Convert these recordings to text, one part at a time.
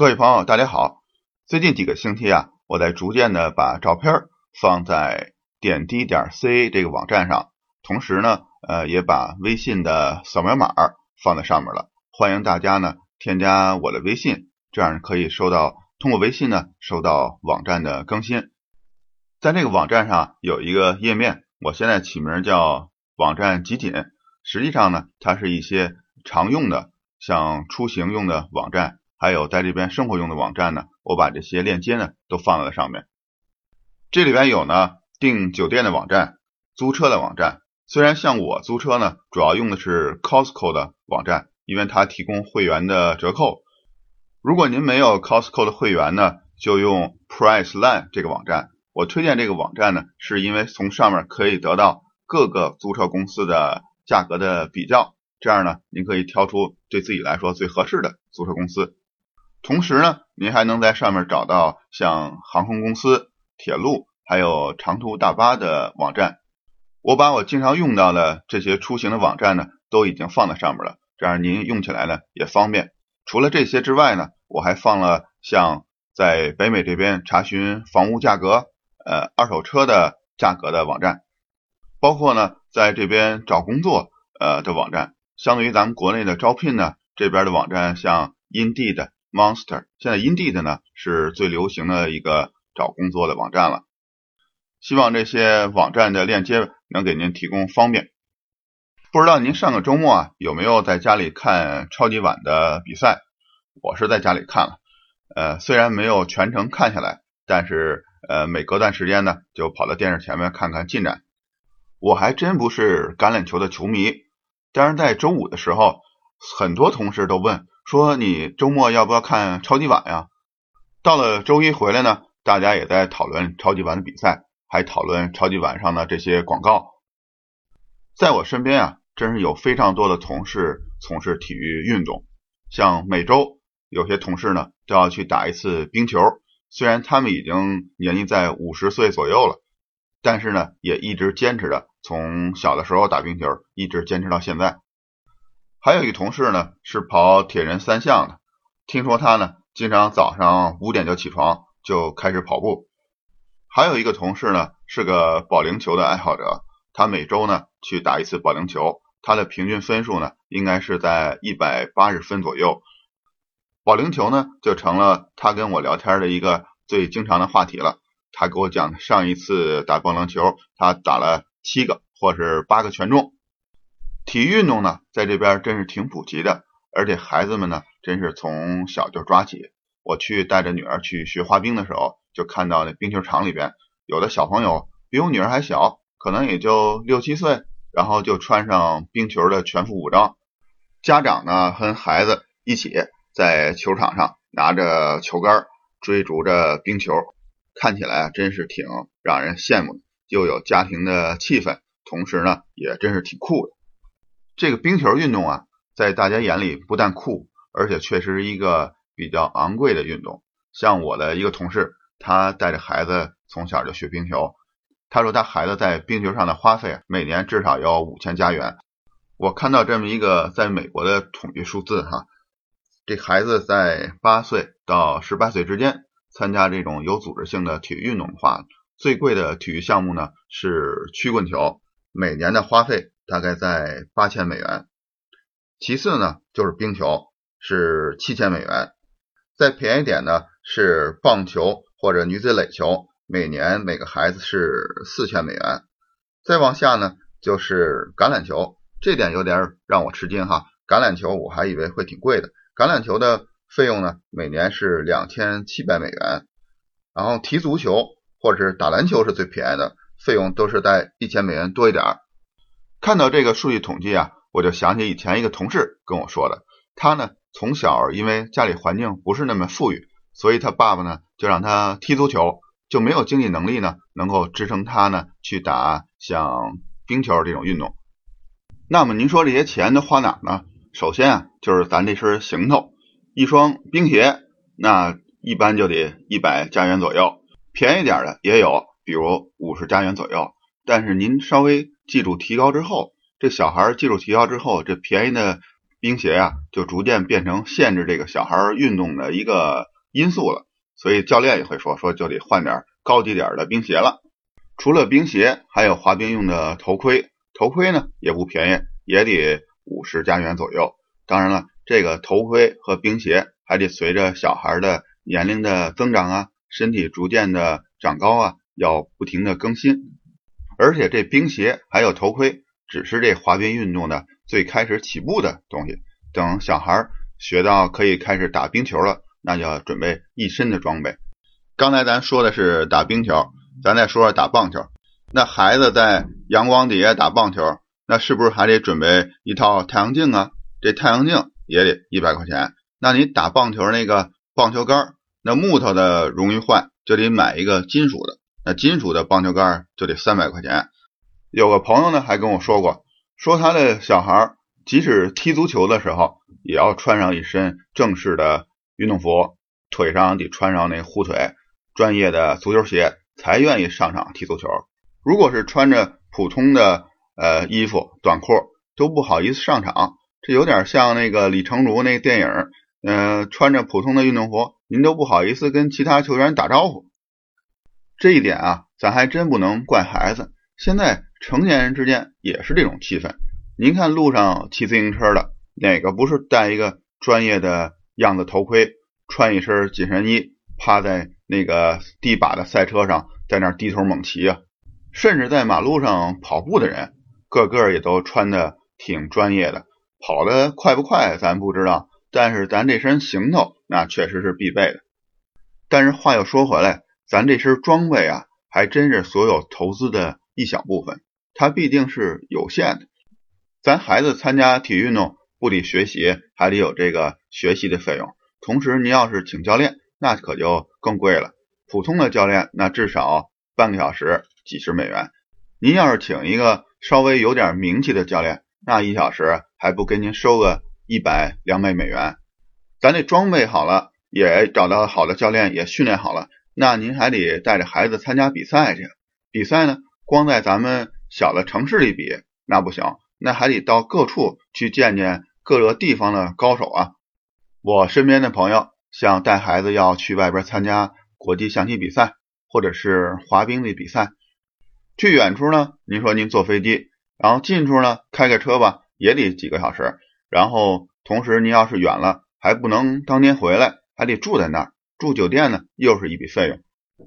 各位朋友，大家好。最近几个星期啊，我在逐渐的把照片放在点滴点 C 这个网站上，同时呢，呃，也把微信的扫描码放在上面了。欢迎大家呢添加我的微信，这样可以收到通过微信呢收到网站的更新。在这个网站上有一个页面，我现在起名叫网站集锦，实际上呢，它是一些常用的像出行用的网站。还有在这边生活用的网站呢，我把这些链接呢都放在了上面。这里边有呢订酒店的网站、租车的网站。虽然像我租车呢，主要用的是 Costco 的网站，因为它提供会员的折扣。如果您没有 Costco 的会员呢，就用 Priceline 这个网站。我推荐这个网站呢，是因为从上面可以得到各个租车公司的价格的比较，这样呢，您可以挑出对自己来说最合适的租车公司。同时呢，您还能在上面找到像航空公司、铁路还有长途大巴的网站。我把我经常用到的这些出行的网站呢，都已经放在上面了，这样您用起来呢也方便。除了这些之外呢，我还放了像在北美这边查询房屋价格、呃二手车的价格的网站，包括呢在这边找工作呃的网站。相对于咱们国内的招聘呢，这边的网站像 Indeed。Monster 现在 Indeed 呢是最流行的一个找工作的网站了，希望这些网站的链接能给您提供方便。不知道您上个周末啊有没有在家里看超级碗的比赛？我是在家里看了，呃，虽然没有全程看下来，但是呃每隔段时间呢就跑到电视前面看看进展。我还真不是橄榄球的球迷，但是在周五的时候，很多同事都问。说你周末要不要看超级碗呀？到了周一回来呢，大家也在讨论超级碗的比赛，还讨论超级碗上的这些广告。在我身边啊，真是有非常多的同事从事体育运动，像每周有些同事呢都要去打一次冰球。虽然他们已经年纪在五十岁左右了，但是呢也一直坚持着，从小的时候打冰球，一直坚持到现在。还有一同事呢，是跑铁人三项的。听说他呢，经常早上五点就起床，就开始跑步。还有一个同事呢，是个保龄球的爱好者，他每周呢去打一次保龄球，他的平均分数呢，应该是在一百八十分左右。保龄球呢，就成了他跟我聊天的一个最经常的话题了。他给我讲，上一次打保龄球，他打了七个或是八个全中。体育运动呢，在这边真是挺普及的，而且孩子们呢，真是从小就抓起。我去带着女儿去学滑冰的时候，就看到那冰球场里边，有的小朋友比我女儿还小，可能也就六七岁，然后就穿上冰球的全副武装。家长呢，和孩子一起在球场上拿着球杆追逐着冰球，看起来真是挺让人羡慕的，又有家庭的气氛，同时呢，也真是挺酷的。这个冰球运动啊，在大家眼里不但酷，而且确实是一个比较昂贵的运动。像我的一个同事，他带着孩子从小就学冰球，他说他孩子在冰球上的花费每年至少要五千加元。我看到这么一个在美国的统计数字哈，这孩子在八岁到十八岁之间参加这种有组织性的体育运动的话，最贵的体育项目呢是曲棍球，每年的花费。大概在八千美元，其次呢就是冰球是七千美元，再便宜点呢是棒球或者女子垒球，每年每个孩子是四千美元，再往下呢就是橄榄球，这点有点让我吃惊哈，橄榄球我还以为会挺贵的，橄榄球的费用呢每年是两千七百美元，然后踢足球或者是打篮球是最便宜的，费用都是在一千美元多一点儿。看到这个数据统计啊，我就想起以前一个同事跟我说的。他呢从小因为家里环境不是那么富裕，所以他爸爸呢就让他踢足球，就没有经济能力呢能够支撑他呢去打像冰球这种运动。那么您说这些钱都花哪呢？首先啊就是咱这身行头，一双冰鞋，那一般就得一百加元左右，便宜点的也有，比如五十加元左右。但是您稍微技术提高之后，这小孩技术提高之后，这便宜的冰鞋呀，就逐渐变成限制这个小孩运动的一个因素了。所以教练也会说，说就得换点高级点的冰鞋了。除了冰鞋，还有滑冰用的头盔，头盔呢也不便宜，也得五十加元左右。当然了，这个头盔和冰鞋还得随着小孩的年龄的增长啊，身体逐渐的长高啊，要不停的更新。而且这冰鞋还有头盔，只是这滑冰运动的最开始起步的东西。等小孩学到可以开始打冰球了，那就要准备一身的装备。刚才咱说的是打冰球，咱再说说打棒球。那孩子在阳光底下打棒球，那是不是还得准备一套太阳镜啊？这太阳镜也得一百块钱。那你打棒球那个棒球杆，那木头的容易坏，就得买一个金属的。那金属的棒球杆就得三百块钱。有个朋友呢还跟我说过，说他的小孩即使踢足球的时候，也要穿上一身正式的运动服，腿上得穿上那护腿专业的足球鞋，才愿意上场踢足球。如果是穿着普通的呃衣服短裤，都不好意思上场。这有点像那个李成儒那电影，嗯，穿着普通的运动服，您都不好意思跟其他球员打招呼。这一点啊，咱还真不能怪孩子。现在成年人之间也是这种气氛。您看路上骑自行车的，哪个不是戴一个专业的样子头盔，穿一身紧身衣，趴在那个地把的赛车上，在那低头猛骑啊？甚至在马路上跑步的人，个个也都穿的挺专业的。跑得快不快咱不知道，但是咱这身行头那确实是必备的。但是话又说回来，咱这身装备啊，还真是所有投资的一小部分，它毕竟是有限的。咱孩子参加体育运动，不得学习，还得有这个学习的费用。同时，您要是请教练，那可就更贵了。普通的教练那至少半个小时几十美元，您要是请一个稍微有点名气的教练，那一小时还不跟您收个一百两百美元？咱这装备好了，也找到好的教练，也训练好了，那您还得带着孩子参加比赛去。比赛呢，光在咱们小的城市里比那不行，那还得到各处去见见各个地方的高手啊。我身边的朋友，像带孩子要去外边参加国际象棋比赛，或者是滑冰的比赛，去远处呢，您说您坐飞机。然后近处呢，开个车吧，也得几个小时。然后同时，您要是远了，还不能当天回来，还得住在那儿，住酒店呢，又是一笔费用。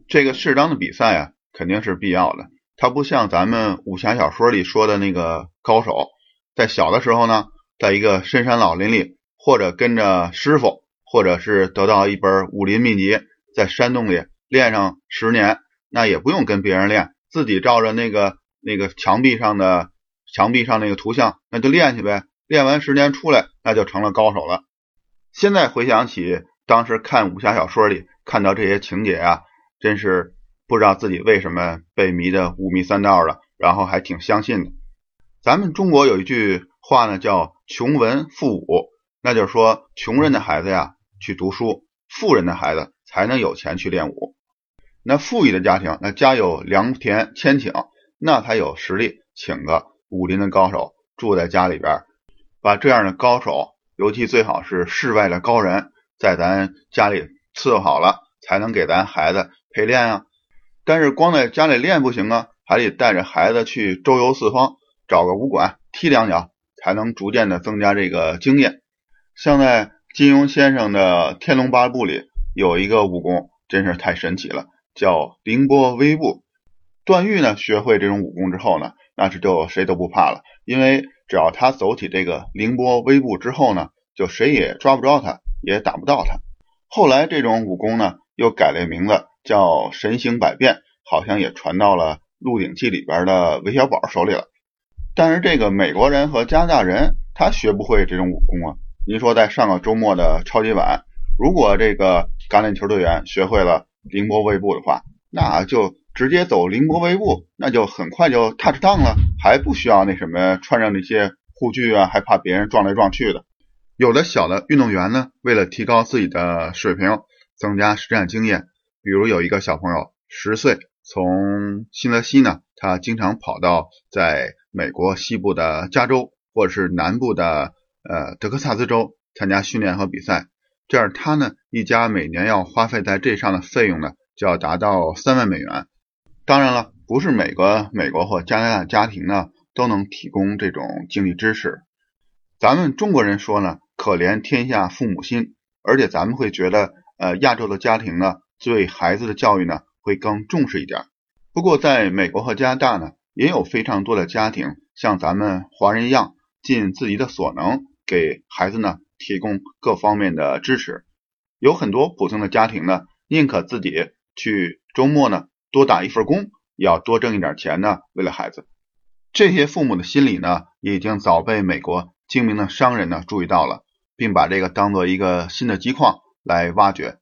这个适当的比赛啊，肯定是必要的。它不像咱们武侠小说里说的那个高手，在小的时候呢，在一个深山老林里，或者跟着师傅，或者是得到一本武林秘籍，在山洞里练上十年，那也不用跟别人练，自己照着那个那个墙壁上的。墙壁上那个图像，那就练去呗。练完十年出来，那就成了高手了。现在回想起当时看武侠小说里看到这些情节啊，真是不知道自己为什么被迷得五迷三道了，然后还挺相信的。咱们中国有一句话呢，叫“穷文富武”，那就是说穷人的孩子呀去读书，富人的孩子才能有钱去练武。那富裕的家庭，那家有良田千顷，那才有实力请个。武林的高手住在家里边，把这样的高手，尤其最好是世外的高人，在咱家里伺候好了，才能给咱孩子陪练啊。但是光在家里练不行啊，还得带着孩子去周游四方，找个武馆踢两脚，才能逐渐的增加这个经验。像在金庸先生的《天龙八部》里，有一个武功真是太神奇了，叫凌波微步。段誉呢，学会这种武功之后呢。那是就谁都不怕了，因为只要他走起这个凌波微步之后呢，就谁也抓不着他，也打不到他。后来这种武功呢，又改了名字，叫神行百变，好像也传到了《鹿鼎记》里边的韦小宝手里了。但是这个美国人和加拿大人，他学不会这种武功啊。您说在上个周末的超级碗，如果这个橄榄球队员学会了凌波微步的话，那就。直接走凌波微步，那就很快就 touch down 了，还不需要那什么穿上那些护具啊，还怕别人撞来撞去的。有的小的运动员呢，为了提高自己的水平，增加实战经验，比如有一个小朋友十岁，从新泽西呢，他经常跑到在美国西部的加州或者是南部的呃德克萨斯州参加训练和比赛，这样他呢一家每年要花费在这上的费用呢就要达到三万美元。当然了，不是每个美国或加拿大家庭呢都能提供这种经济支持。咱们中国人说呢，可怜天下父母心，而且咱们会觉得，呃，亚洲的家庭呢对孩子的教育呢会更重视一点。不过，在美国和加拿大呢，也有非常多的家庭像咱们华人一样，尽自己的所能给孩子呢提供各方面的支持。有很多普通的家庭呢，宁可自己去周末呢多打一份工，也要多挣一点钱呢，为了孩子。这些父母的心理呢，已经早被美国精明的商人呢注意到了，并把这个当做一个新的机矿来挖掘。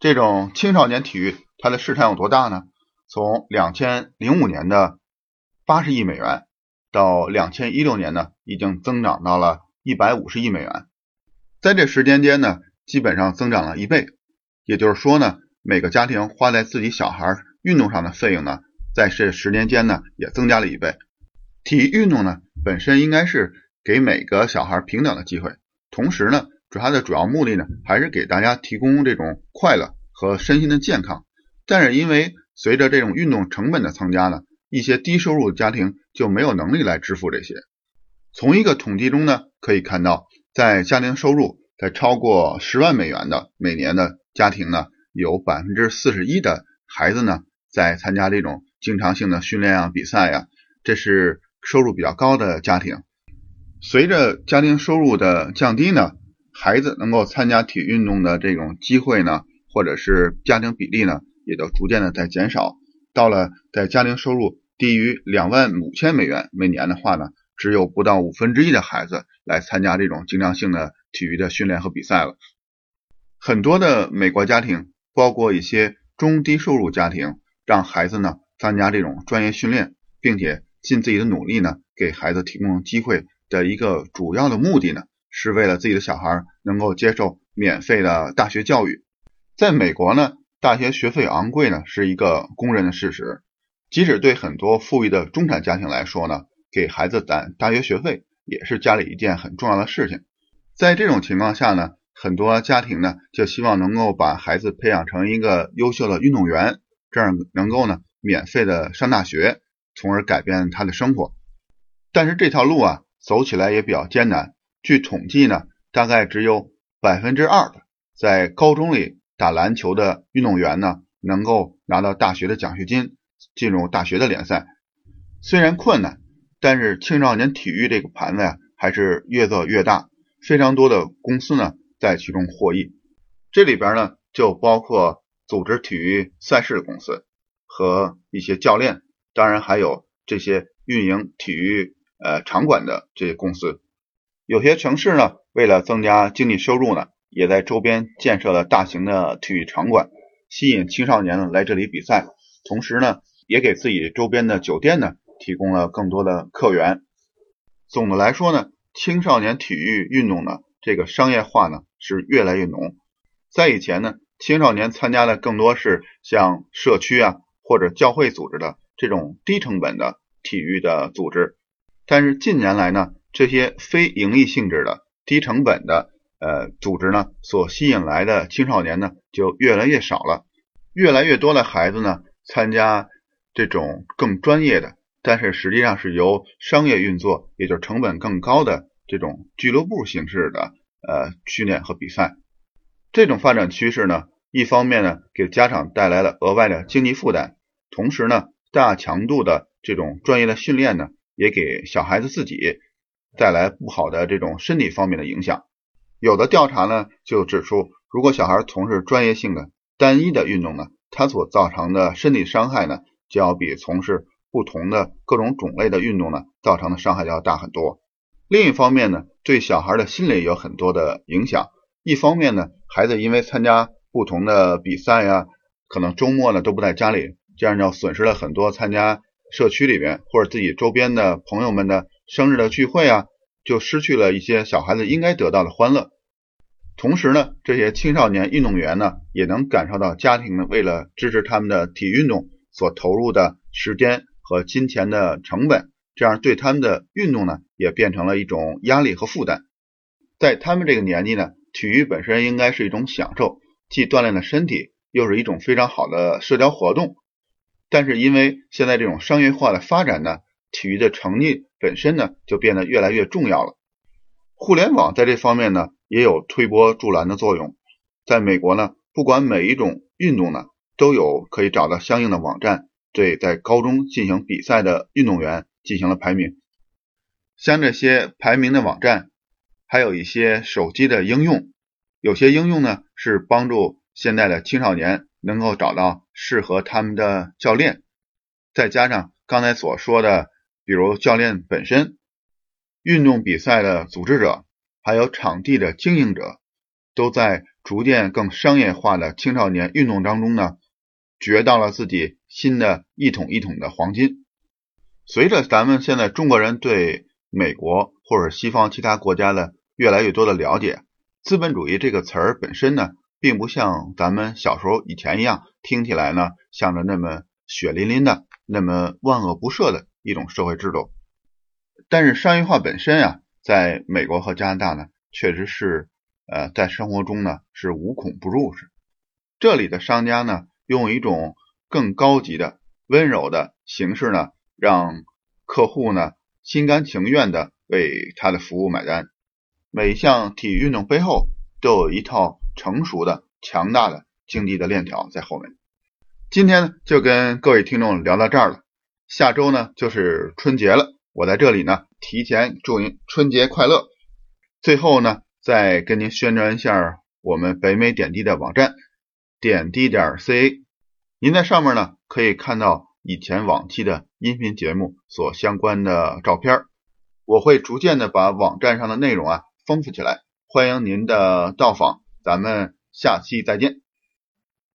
这种青少年体育，它的市场有多大呢？从两千零五年的八十亿美元到两千一六年呢，已经增长到了一百五十亿美元，在这时间间呢，基本上增长了一倍。也就是说呢，每个家庭花在自己小孩运动上的费用呢，在这十年间呢，也增加了一倍。体育运动呢，本身应该是给每个小孩平等的机会，同时呢，主它的主要目的呢，还是给大家提供这种快乐和身心的健康。但是因为随着这种运动成本的增加呢，一些低收入家庭就没有能力来支付这些。从一个统计中呢，可以看到，在家庭收入在超过十万美元的每年的家庭呢，有百分之四十一的孩子呢在参加这种经常性的训练啊、比赛呀。这是收入比较高的家庭。随着家庭收入的降低呢，孩子能够参加体育运动的这种机会呢，或者是家庭比例呢。也都逐渐的在减少，到了在家庭收入低于两万五千美元每年的话呢，只有不到五分之一的孩子来参加这种经常性的体育的训练和比赛了。很多的美国家庭，包括一些中低收入家庭，让孩子呢参加这种专业训练，并且尽自己的努力呢，给孩子提供机会的一个主要的目的呢，是为了自己的小孩能够接受免费的大学教育。在美国呢。大学学费昂贵呢，是一个公认的事实。即使对很多富裕的中产家庭来说呢，给孩子攒大学学费也是家里一件很重要的事情。在这种情况下呢，很多家庭呢就希望能够把孩子培养成一个优秀的运动员，这样能够呢免费的上大学，从而改变他的生活。但是这条路啊，走起来也比较艰难。据统计呢，大概只有百分之二的在高中里。打篮球的运动员呢，能够拿到大学的奖学金，进入大学的联赛。虽然困难，但是青少年体育这个盘子呀，还是越做越大。非常多的公司呢，在其中获益。这里边呢，就包括组织体育赛事的公司和一些教练，当然还有这些运营体育呃场馆的这些公司。有些城市呢，为了增加经济收入呢。也在周边建设了大型的体育场馆，吸引青少年呢来这里比赛，同时呢，也给自己周边的酒店呢提供了更多的客源。总的来说呢，青少年体育运动呢这个商业化呢是越来越浓。在以前呢，青少年参加的更多是像社区啊或者教会组织的这种低成本的体育的组织，但是近年来呢，这些非盈利性质的低成本的。呃，组织呢所吸引来的青少年呢就越来越少了，越来越多的孩子呢参加这种更专业的，但是实际上是由商业运作，也就是成本更高的这种俱乐部形式的呃训练和比赛。这种发展趋势呢，一方面呢给家长带来了额外的经济负担，同时呢大强度的这种专业的训练呢，也给小孩子自己带来不好的这种身体方面的影响。有的调查呢就指出，如果小孩从事专业性的单一的运动呢，它所造成的身体伤害呢，就要比从事不同的各种种类的运动呢，造成的伤害要大很多。另一方面呢，对小孩的心理有很多的影响。一方面呢，孩子因为参加不同的比赛呀，可能周末呢都不在家里，这样就损失了很多参加社区里边或者自己周边的朋友们的生日的聚会啊。就失去了一些小孩子应该得到的欢乐，同时呢，这些青少年运动员呢，也能感受到家庭呢为了支持他们的体育运动所投入的时间和金钱的成本，这样对他们的运动呢也变成了一种压力和负担。在他们这个年纪呢，体育本身应该是一种享受，既锻炼了身体，又是一种非常好的社交活动。但是因为现在这种商业化的发展呢，体育的成绩本身呢就变得越来越重要了。互联网在这方面呢也有推波助澜的作用。在美国呢，不管每一种运动呢，都有可以找到相应的网站，对在高中进行比赛的运动员进行了排名。像这些排名的网站，还有一些手机的应用，有些应用呢是帮助现在的青少年能够找到适合他们的教练，再加上刚才所说的，比如教练本身、运动比赛的组织者，还有场地的经营者，都在逐渐更商业化的青少年运动当中呢，掘到了自己新的一桶一桶的黄金。随着咱们现在中国人对美国或者西方其他国家的越来越多的了解，资本主义这个词儿本身呢，并不像咱们小时候以前一样，听起来呢像着那么血淋淋的、那么万恶不赦的一种社会制度。但是商业化本身啊，在美国和加拿大呢，确实是呃在生活中呢是无孔不入是。这里的商家呢，用一种更高级的、温柔的形式呢，让客户呢。心甘情愿的为他的服务买单。每一项体育运动背后都有一套成熟的、强大的经济的链条在后面。今天呢，就跟各位听众聊到这儿了。下周呢就是春节了，我在这里呢提前祝您春节快乐。最后呢，再跟您宣传一下我们北美点滴的网站点滴点 ca。您在上面呢可以看到。以前往期的音频节目所相关的照片，我会逐渐的把网站上的内容啊丰富起来，欢迎您的到访，咱们下期再见。